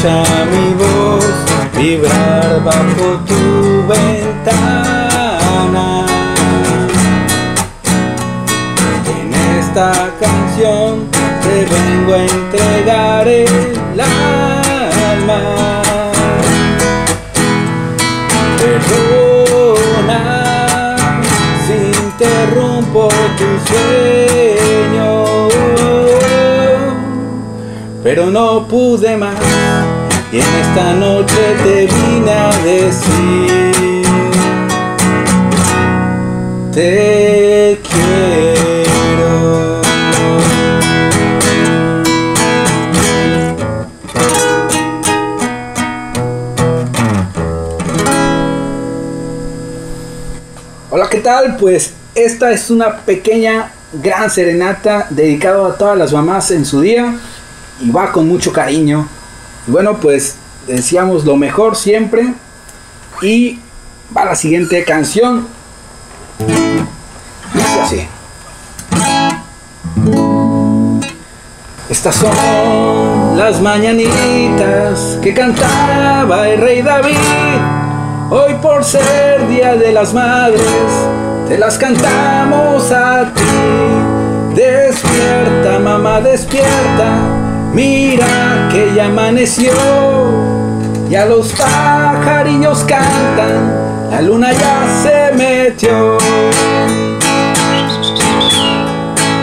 escucha mi voz vibrar bajo tu ventana. En esta canción te vengo a entregar el alma. Perdona si interrumpo tu sueño, pero no pude más y en esta noche te vine a decir te quiero. Hola, ¿qué tal? Pues esta es una pequeña gran serenata dedicada a todas las mamás en su día y va con mucho cariño. Bueno, pues decíamos lo mejor siempre y va la siguiente canción. Así. Estas son las mañanitas que cantaba el rey David. Hoy por ser Día de las Madres, te las cantamos a ti. Despierta, mamá, despierta. Mira que ya amaneció. Ya los pajarillos cantan. La luna ya se metió.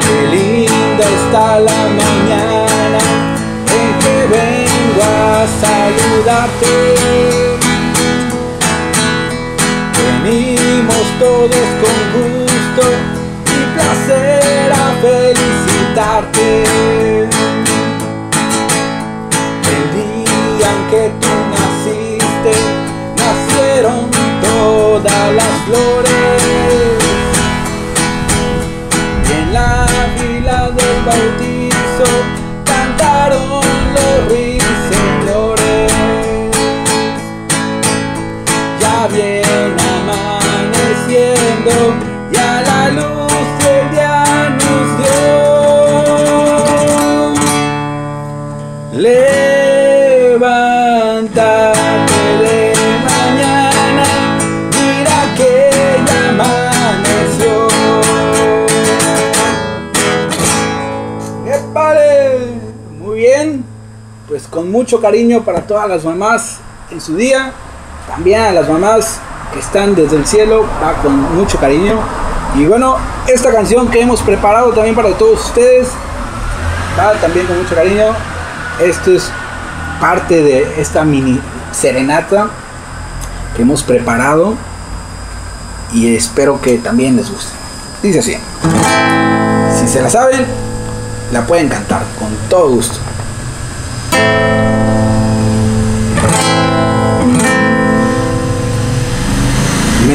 Qué linda está la mañana en que vengo a saludarte. Venimos todos con gusto y placer a felicitarte. En la fila del bautizo cantaron los ruiseñores. Ya viene amaneciendo y a la luz del día nos dio. Levántate bien, pues con mucho cariño para todas las mamás en su día, también a las mamás que están desde el cielo, va con mucho cariño. Y bueno, esta canción que hemos preparado también para todos ustedes, va también con mucho cariño. Esto es parte de esta mini serenata que hemos preparado y espero que también les guste. Dice así, si se la saben, la pueden cantar con todo gusto.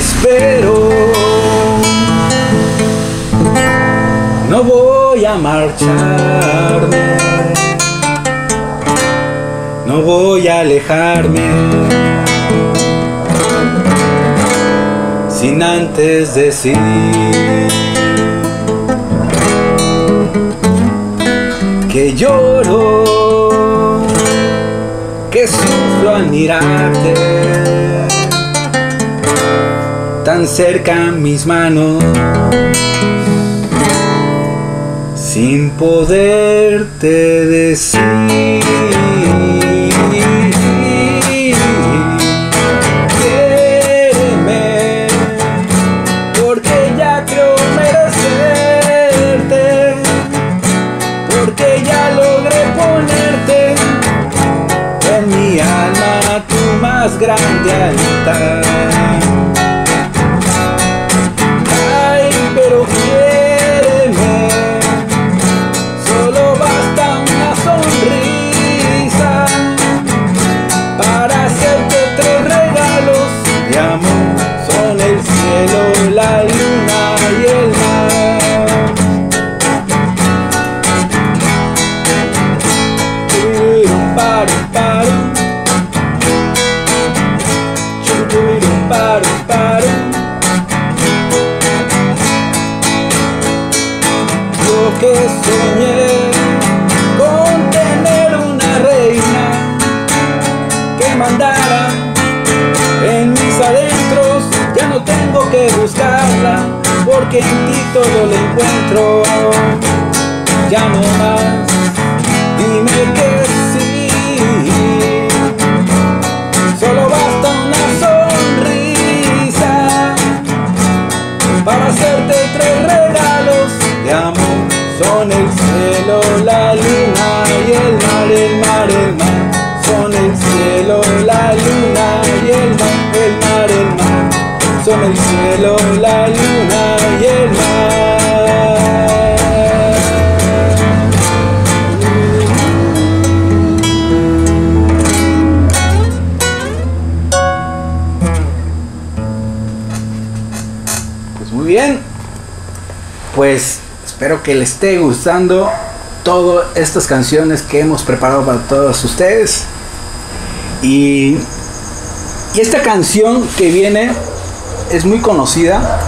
Espero, no voy a marcharme, no voy a alejarme. Sin antes decir que lloro, que sufro al mirarte tan cerca mis manos sin poderte decir. Quiéreme, porque ya creo merecerte, porque ya logré ponerte en mi alma tu más grande altar. Que en ti todo lo encuentro. Ya no más, dime que sí. Solo basta una sonrisa para hacerte tres regalos de amor. Son el cielo, la luna y el mar, el mar, el mar. Son el cielo, la luna y el mar, el mar, el mar. Son el cielo, la luna bien. Pues espero que les esté gustando todas estas canciones que hemos preparado para todos ustedes. Y, y esta canción que viene es muy conocida,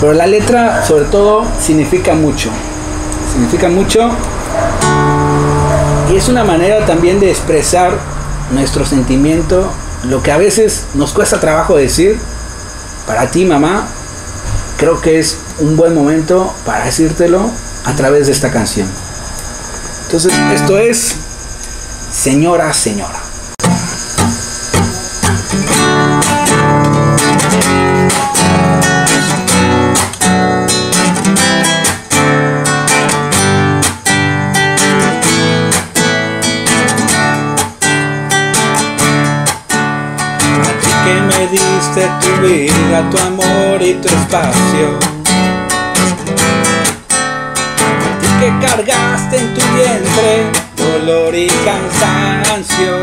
pero la letra sobre todo significa mucho. Significa mucho. Y es una manera también de expresar nuestro sentimiento, lo que a veces nos cuesta trabajo decir. Para ti, mamá, creo que es un buen momento para decírtelo a través de esta canción. Entonces, esto es Señora, Señora. Diste tu vida, tu amor y tu espacio. Ti que cargaste en tu vientre dolor y cansancio.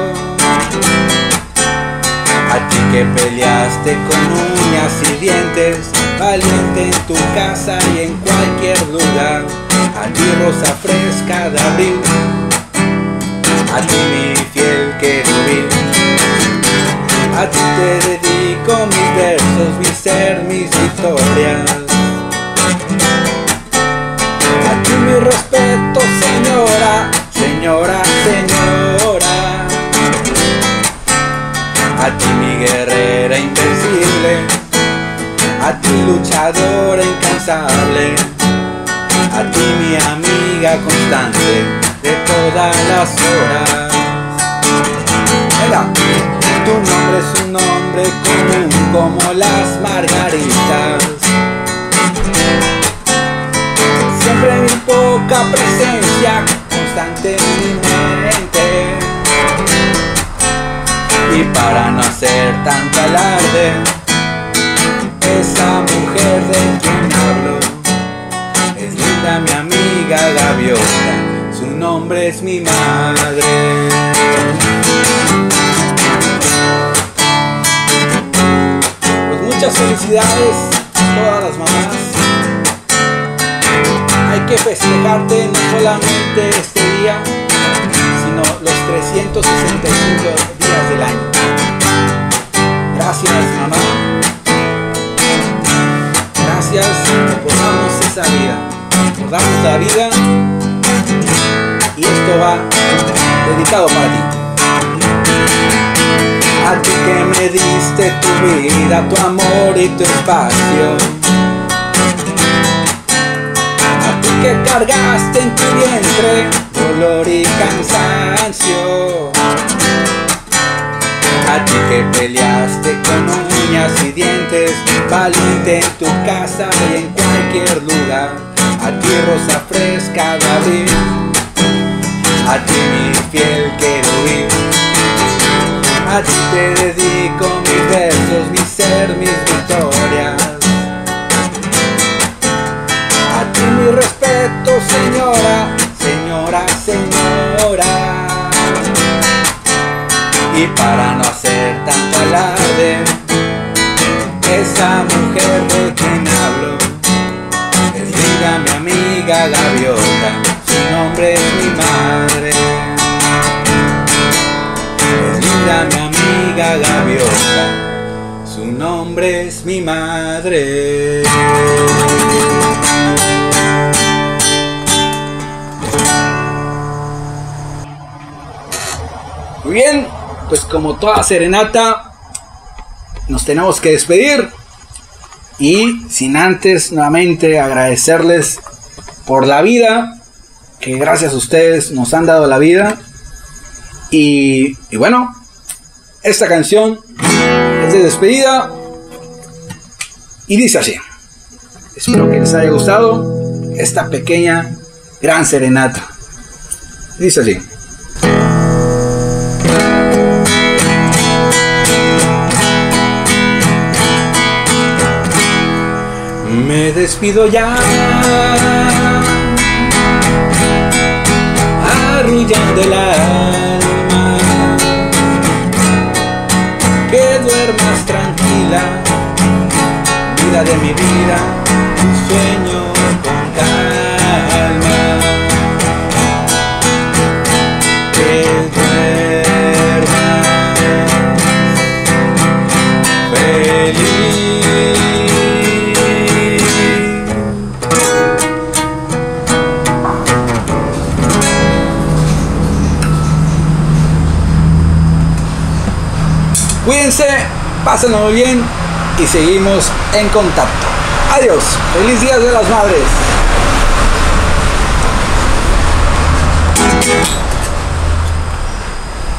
A ti que peleaste con uñas y dientes, valiente en tu casa y en cualquier lugar. A ti rosa fresca de abril, a ti mi fiel querubín. A ti te dedico mis mi ser, mis victorias. A ti mi respeto, señora, señora, señora. A ti mi guerrera invencible, a ti luchadora incansable, a ti mi amiga constante de todas las horas. Mira, tu nombre es un nombre común como las margaritas. Siempre mi poca presencia constante en mi mente. Y para no hacer tanto alarde, esa mujer de quien hablo es linda mi amiga gaviota, su nombre es mi madre. Muchas felicidades a todas las mamás. Hay que festejarte no solamente este día, sino los 365 días del año. Gracias mamá. Gracias por darnos esa vida. Por darnos la vida. Y esto va dedicado para ti. A ti que me diste tu vida, tu amor y tu espacio. A ti que cargaste en tu vientre dolor y cansancio. A ti que peleaste con uñas y dientes, valiente en tu casa y en cualquier lugar. A ti rosa fresca de abril, a ti mi fiel querubín. A ti te dedico mis versos, mi ser, mis victorias. A ti mi respeto, señora, señora, señora. Y para no hacer tanto alarde, esa mujer de quien hablo es linda mi amiga gaviota, su nombre es mi madre. Gaviota, su nombre es mi madre. Muy bien, pues como toda serenata, nos tenemos que despedir. Y sin antes nuevamente agradecerles por la vida, que gracias a ustedes nos han dado la vida. Y bueno, esta canción es de despedida y dice así. Espero que les haya gustado esta pequeña gran serenata. Dice así. Me despido ya, arrullando vida de mi vida, sueño con calma. Que duermas feliz. Cuídense, pásenlo bien y seguimos en contacto. Adiós, feliz Día de las Madres.